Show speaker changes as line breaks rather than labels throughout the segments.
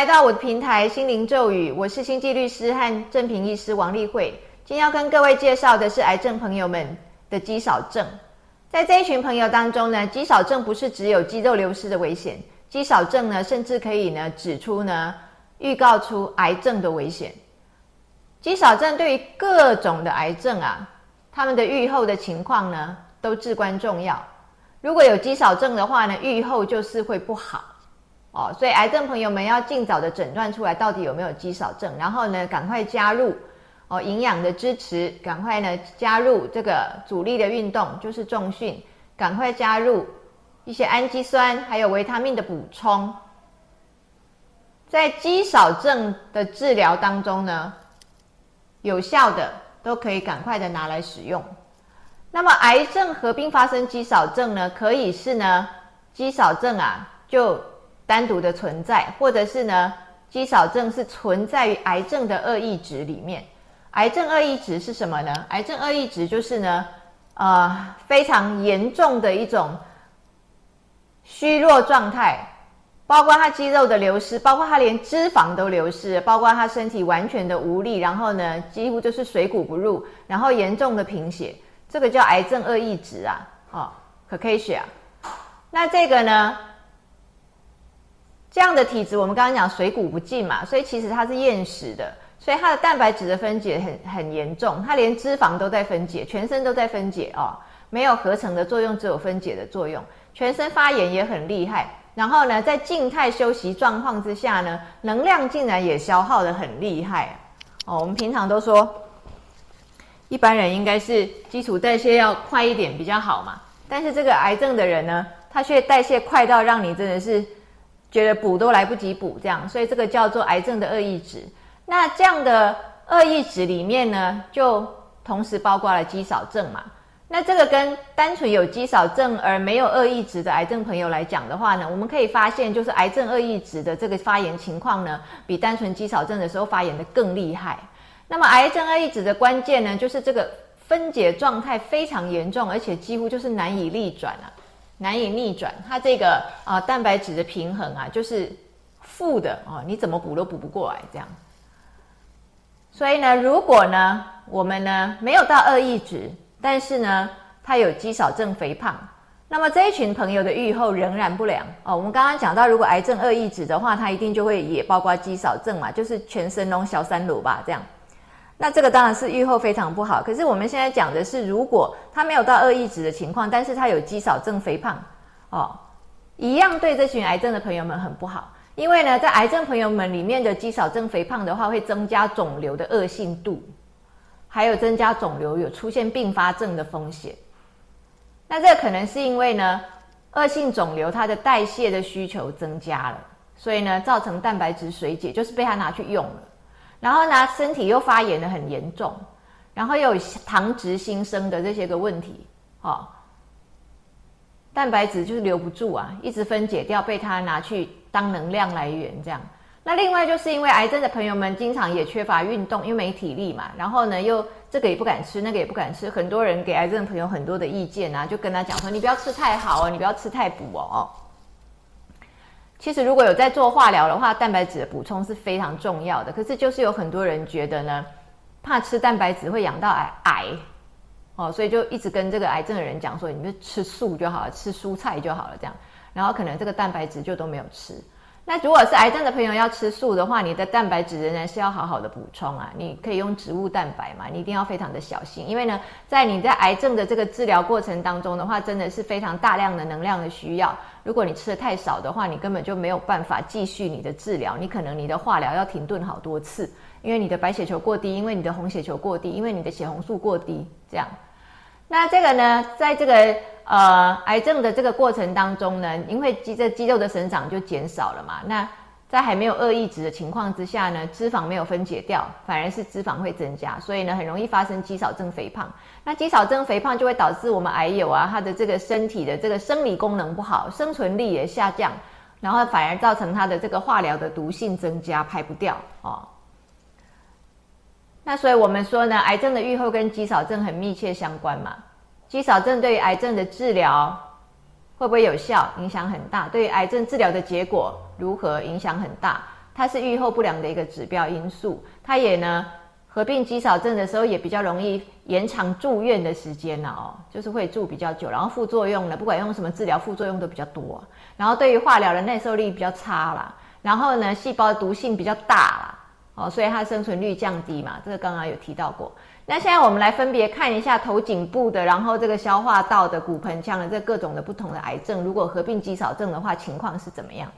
来到我的平台心灵咒语，我是星际律师和正平医师王丽慧。今天要跟各位介绍的是癌症朋友们的肌少症。在这一群朋友当中呢，肌少症不是只有肌肉流失的危险，肌少症呢，甚至可以呢指出呢，预告出癌症的危险。肌少症对于各种的癌症啊，他们的预后的情况呢，都至关重要。如果有肌少症的话呢，预后就是会不好。哦，所以癌症朋友们要尽早的诊断出来到底有没有肌少症，然后呢，赶快加入哦营养的支持，赶快呢加入这个阻力的运动，就是重训，赶快加入一些氨基酸还有维他命的补充，在肌少症的治疗当中呢，有效的都可以赶快的拿来使用。那么癌症合并发生肌少症呢，可以是呢肌少症啊就。单独的存在，或者是呢，肌少症是存在于癌症的恶意值里面。癌症恶意值是什么呢？癌症恶意值就是呢，呃，非常严重的一种虚弱状态，包括他肌肉的流失，包括他连脂肪都流失，包括他身体完全的无力，然后呢，几乎就是水谷不入，然后严重的贫血，这个叫癌症恶意值啊，哦，可可以写啊。那这个呢？这样的体质，我们刚刚讲水谷不进嘛，所以其实它是厌食的，所以它的蛋白质的分解很很严重，它连脂肪都在分解，全身都在分解哦，没有合成的作用，只有分解的作用，全身发炎也很厉害。然后呢，在静态休息状况之下呢，能量竟然也消耗的很厉害哦。我们平常都说，一般人应该是基础代谢要快一点比较好嘛，但是这个癌症的人呢，他却代谢快到让你真的是。觉得补都来不及补，这样，所以这个叫做癌症的恶意值。那这样的恶意值里面呢，就同时包括了肌少症嘛。那这个跟单纯有肌少症而没有恶意值的癌症朋友来讲的话呢，我们可以发现，就是癌症恶意值的这个发炎情况呢，比单纯肌少症的时候发炎的更厉害。那么癌症恶意值的关键呢，就是这个分解状态非常严重，而且几乎就是难以逆转啊。难以逆转，它这个啊蛋白质的平衡啊就是负的哦，你怎么补都补不过来这样。所以呢，如果呢我们呢没有到恶意值，但是呢它有肌少症肥胖，那么这一群朋友的预后仍然不良哦。我们刚刚讲到，如果癌症恶意值的话，它一定就会也包括肌少症嘛，就是全身拢小三乳吧这样。那这个当然是预后非常不好。可是我们现在讲的是，如果他没有到恶意值的情况，但是他有肌少症肥胖，哦，一样对这群癌症的朋友们很不好。因为呢，在癌症朋友们里面的肌少症肥胖的话，会增加肿瘤的恶性度，还有增加肿瘤有出现并发症的风险。那这可能是因为呢，恶性肿瘤它的代谢的需求增加了，所以呢，造成蛋白质水解，就是被它拿去用了。然后呢，身体又发炎的很严重，然后又有糖脂新生的这些个问题，哦，蛋白质就是留不住啊，一直分解掉，被它拿去当能量来源这样。那另外就是因为癌症的朋友们经常也缺乏运动，因为没体力嘛，然后呢又这个也不敢吃，那个也不敢吃，很多人给癌症朋友很多的意见啊，就跟他讲说，你不要吃太好哦，你不要吃太补哦。其实如果有在做化疗的话，蛋白质的补充是非常重要的。可是就是有很多人觉得呢，怕吃蛋白质会养到癌癌，哦，所以就一直跟这个癌症的人讲说，你就吃素就好了，吃蔬菜就好了这样，然后可能这个蛋白质就都没有吃。那如果是癌症的朋友要吃素的话，你的蛋白质仍然是要好好的补充啊。你可以用植物蛋白嘛，你一定要非常的小心，因为呢，在你在癌症的这个治疗过程当中的话，真的是非常大量的能量的需要。如果你吃的太少的话，你根本就没有办法继续你的治疗，你可能你的化疗要停顿好多次，因为你的白血球过低，因为你的红血球过低，因为你的血红素过低，这样。那这个呢，在这个呃癌症的这个过程当中呢，因为肌这肌肉的生长就减少了嘛，那在还没有恶意值的情况之下呢，脂肪没有分解掉，反而是脂肪会增加，所以呢，很容易发生肌少症肥胖。那肌少症肥胖就会导致我们癌友啊，他的这个身体的这个生理功能不好，生存力也下降，然后反而造成他的这个化疗的毒性增加，排不掉哦。那所以我们说呢，癌症的预后跟肌少症很密切相关嘛。肌少症对于癌症的治疗会不会有效，影响很大；对于癌症治疗的结果如何，影响很大。它是预后不良的一个指标因素，它也呢合并肌少症的时候也比较容易延长住院的时间呢哦，就是会住比较久，然后副作用呢，不管用什么治疗，副作用都比较多，然后对于化疗的耐受力比较差啦，然后呢细胞毒性比较大啦，哦，所以它生存率降低嘛，这个刚刚有提到过。那现在我们来分别看一下头颈部的，然后这个消化道的骨盆腔的这各种的不同的癌症，如果合并肌少症的话，情况是怎么样？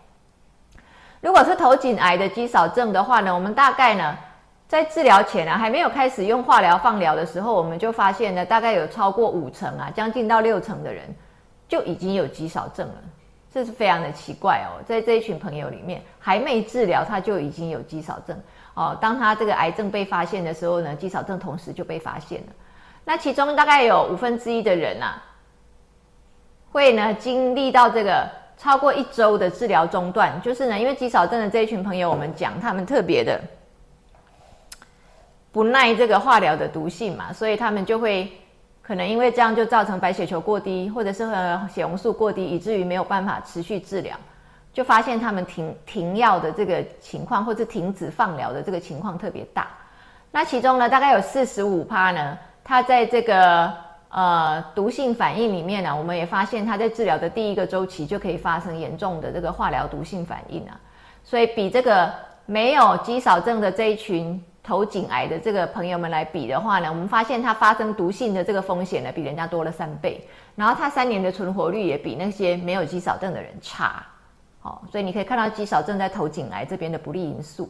如果是头颈癌的肌少症的话呢，我们大概呢在治疗前啊，还没有开始用化疗放疗的时候，我们就发现呢，大概有超过五成啊，将近到六成的人就已经有肌少症了，这是非常的奇怪哦，在这一群朋友里面，还没治疗他就已经有肌少症。哦，当他这个癌症被发现的时候呢，肌少症同时就被发现了。那其中大概有五分之一的人呐，会呢经历到这个超过一周的治疗中断，就是呢，因为肌少症的这一群朋友，我们讲他们特别的不耐这个化疗的毒性嘛，所以他们就会可能因为这样就造成白血球过低，或者是血红素过低，以至于没有办法持续治疗。就发现他们停停药的这个情况，或者停止放疗的这个情况特别大。那其中呢，大概有四十五趴呢，它在这个呃毒性反应里面呢，我们也发现它在治疗的第一个周期就可以发生严重的这个化疗毒性反应啊。所以比这个没有肌少症的这一群头颈癌的这个朋友们来比的话呢，我们发现它发生毒性的这个风险呢，比人家多了三倍。然后它三年的存活率也比那些没有肌少症的人差。好，所以你可以看到肌少症在头颈癌这边的不利因素。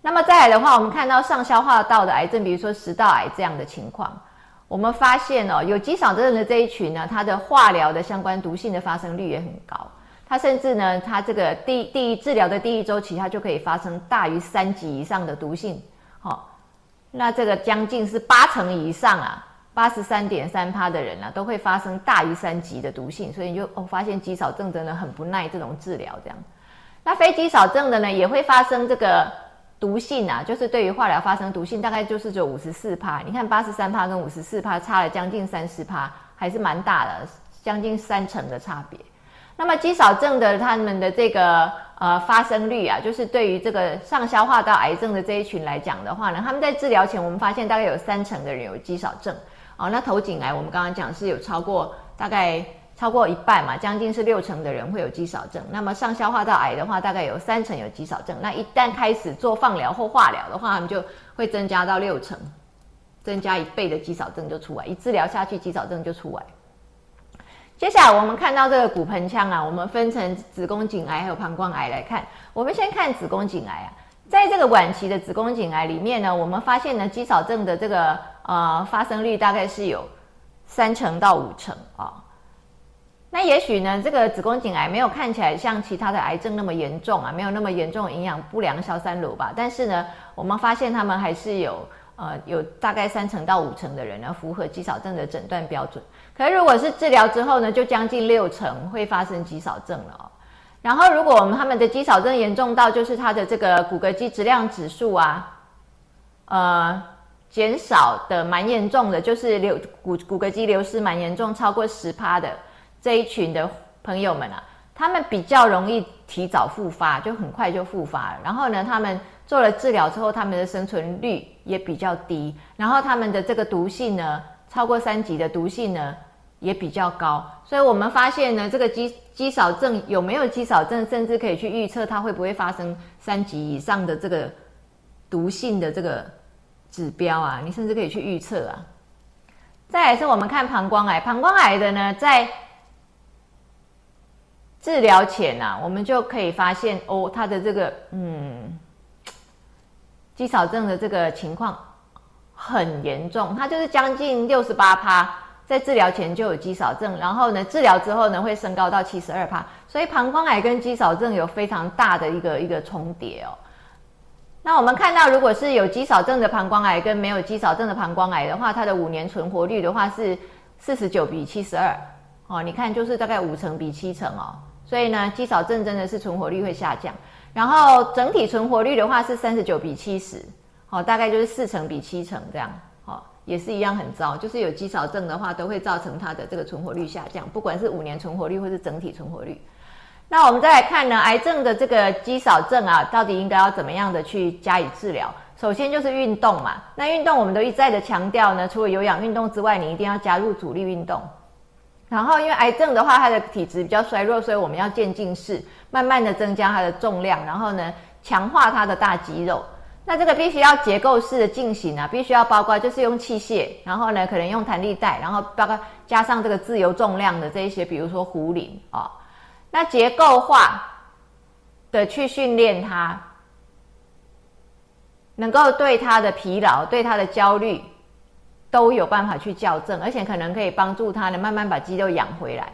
那么再来的话，我们看到上消化道的癌症，比如说食道癌这样的情况，我们发现哦，有肌少症的这一群呢，它的化疗的相关毒性的发生率也很高。它甚至呢，它这个第第一治疗的第一周期，它就可以发生大于三级以上的毒性。好，那这个将近是八成以上啊。八十三点三趴的人呢，都会发生大于三级的毒性，所以你就哦发现肌少症真的很不耐这种治疗。这样，那非肌少症的呢，也会发生这个毒性啊，就是对于化疗发生毒性，大概就是只有五十四趴。你看八十三趴跟五十四趴差了将近三十趴，还是蛮大的，将近三成的差别。那么肌少症的他们的这个呃发生率啊，就是对于这个上消化道癌症的这一群来讲的话呢，他们在治疗前，我们发现大概有三成的人有肌少症。好，那头颈癌我们刚刚讲是有超过大概超过一半嘛，将近是六成的人会有肌少症。那么上消化道癌的话，大概有三成有肌少症。那一旦开始做放疗或化疗的话，他们就会增加到六成，增加一倍的肌少症就出来，一治疗下去肌少症就出来。接下来我们看到这个骨盆腔啊，我们分成子宫颈癌还有膀胱癌来看。我们先看子宫颈癌啊。在这个晚期的子宫颈癌里面呢，我们发现呢，肌少症的这个呃发生率大概是有三成到五成啊。那也许呢，这个子宫颈癌没有看起来像其他的癌症那么严重啊，没有那么严重营养不良消三乳吧。但是呢，我们发现他们还是有呃有大概三成到五成的人呢符合肌少症的诊断标准。可是如果是治疗之后呢，就将近六成会发生肌少症了哦。然后，如果我们他们的肌少症严重到就是他的这个骨骼肌质量指数啊，呃，减少的蛮严重的，就是流骨骨骼肌流失蛮严重，超过十趴的这一群的朋友们啊，他们比较容易提早复发，就很快就复发了。然后呢，他们做了治疗之后，他们的生存率也比较低。然后他们的这个毒性呢，超过三级的毒性呢。也比较高，所以我们发现呢，这个肌肌少症有没有肌少症，甚至可以去预测它会不会发生三级以上的这个毒性的这个指标啊，你甚至可以去预测啊。再来是我们看膀胱癌，膀胱癌的呢，在治疗前啊，我们就可以发现哦，它的这个嗯肌少症的这个情况很严重，它就是将近六十八趴。在治疗前就有肌少症，然后呢，治疗之后呢会升高到七十二帕，所以膀胱癌跟肌少症有非常大的一个一个重叠哦。那我们看到，如果是有肌少症的膀胱癌跟没有肌少症的膀胱癌的话，它的五年存活率的话是四十九比七十二哦，你看就是大概五成比七成哦，所以呢，肌少症真的是存活率会下降，然后整体存活率的话是三十九比七十，哦，大概就是四成比七成这样。也是一样很糟，就是有肌少症的话，都会造成它的这个存活率下降，不管是五年存活率或是整体存活率。那我们再来看呢，癌症的这个肌少症啊，到底应该要怎么样的去加以治疗？首先就是运动嘛。那运动我们都一再的强调呢，除了有氧运动之外，你一定要加入阻力运动。然后因为癌症的话，它的体质比较衰弱，所以我们要渐进式，慢慢的增加它的重量，然后呢，强化它的大肌肉。那这个必须要结构式的进行啊，必须要包括就是用器械，然后呢，可能用弹力带，然后包括加上这个自由重量的这一些，比如说壶铃啊。那结构化的去训练他，能够对他的疲劳、对他的焦虑都有办法去校正，而且可能可以帮助他呢慢慢把肌肉养回来。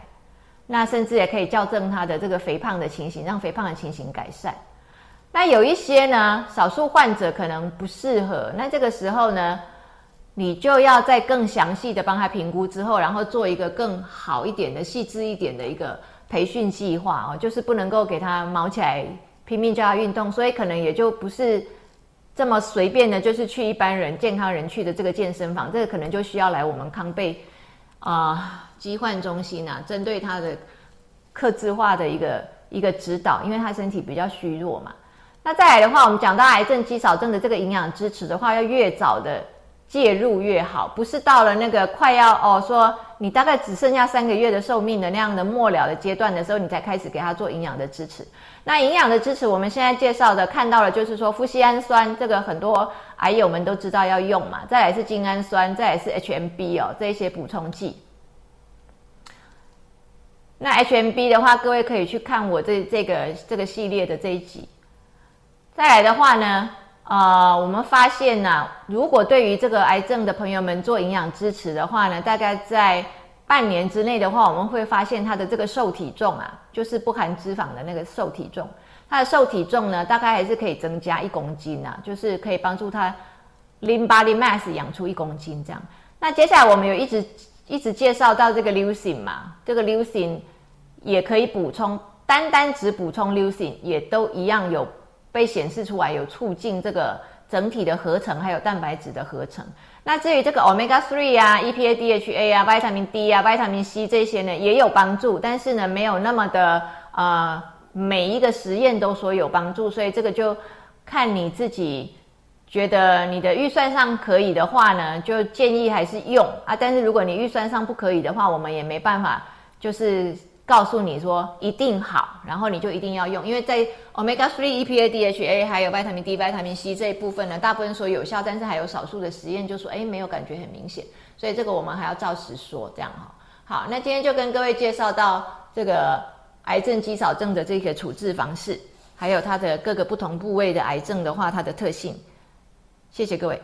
那甚至也可以校正他的这个肥胖的情形，让肥胖的情形改善。那有一些呢，少数患者可能不适合，那这个时候呢，你就要再更详细的帮他评估之后，然后做一个更好一点的、细致一点的一个。培训计划哦，就是不能够给他毛起来拼命叫他运动，所以可能也就不是这么随便的，就是去一般人健康人去的这个健身房，这个可能就需要来我们康贝啊疾患中心啊，针对他的克制化的一个一个指导，因为他身体比较虚弱嘛。那再来的话，我们讲到癌症肌少症的这个营养支持的话，要越早的。介入越好，不是到了那个快要哦，说你大概只剩下三个月的寿命的那样的末了的阶段的时候，你才开始给他做营养的支持。那营养的支持，我们现在介绍的看到了，就是说富硒氨酸这个很多癌友们都知道要用嘛，再来是精氨酸，再来是 HMB 哦，这些补充剂。那 HMB 的话，各位可以去看我这这个这个系列的这一集。再来的话呢？啊，我们发现呢，如果对于这个癌症的朋友们做营养支持的话呢，大概在半年之内的话，我们会发现他的这个瘦体重啊，就是不含脂肪的那个瘦体重，他的瘦体重呢，大概还是可以增加一公斤啊，就是可以帮助他 lean body mass 养出一公斤这样。那接下来我们有一直一直介绍到这个 leucine 嘛，这个 leucine 也可以补充，单单只补充 leucine 也都一样有。被显示出来有促进这个整体的合成，还有蛋白质的合成。那至于这个 omega three 啊、EPA、DHA 啊、维他命 D 啊、维他命 C 这些呢，也有帮助，但是呢，没有那么的呃，每一个实验都说有帮助，所以这个就看你自己觉得你的预算上可以的话呢，就建议还是用啊。但是如果你预算上不可以的话，我们也没办法，就是。告诉你说一定好，然后你就一定要用，因为在 omega three EPA DHA 还有 vitamin D vitamin C 这一部分呢，大部分说有效，但是还有少数的实验就说哎没有感觉很明显，所以这个我们还要照实说这样哈。好，那今天就跟各位介绍到这个癌症肌少症的这个处置方式，还有它的各个不同部位的癌症的话它的特性，谢谢各位。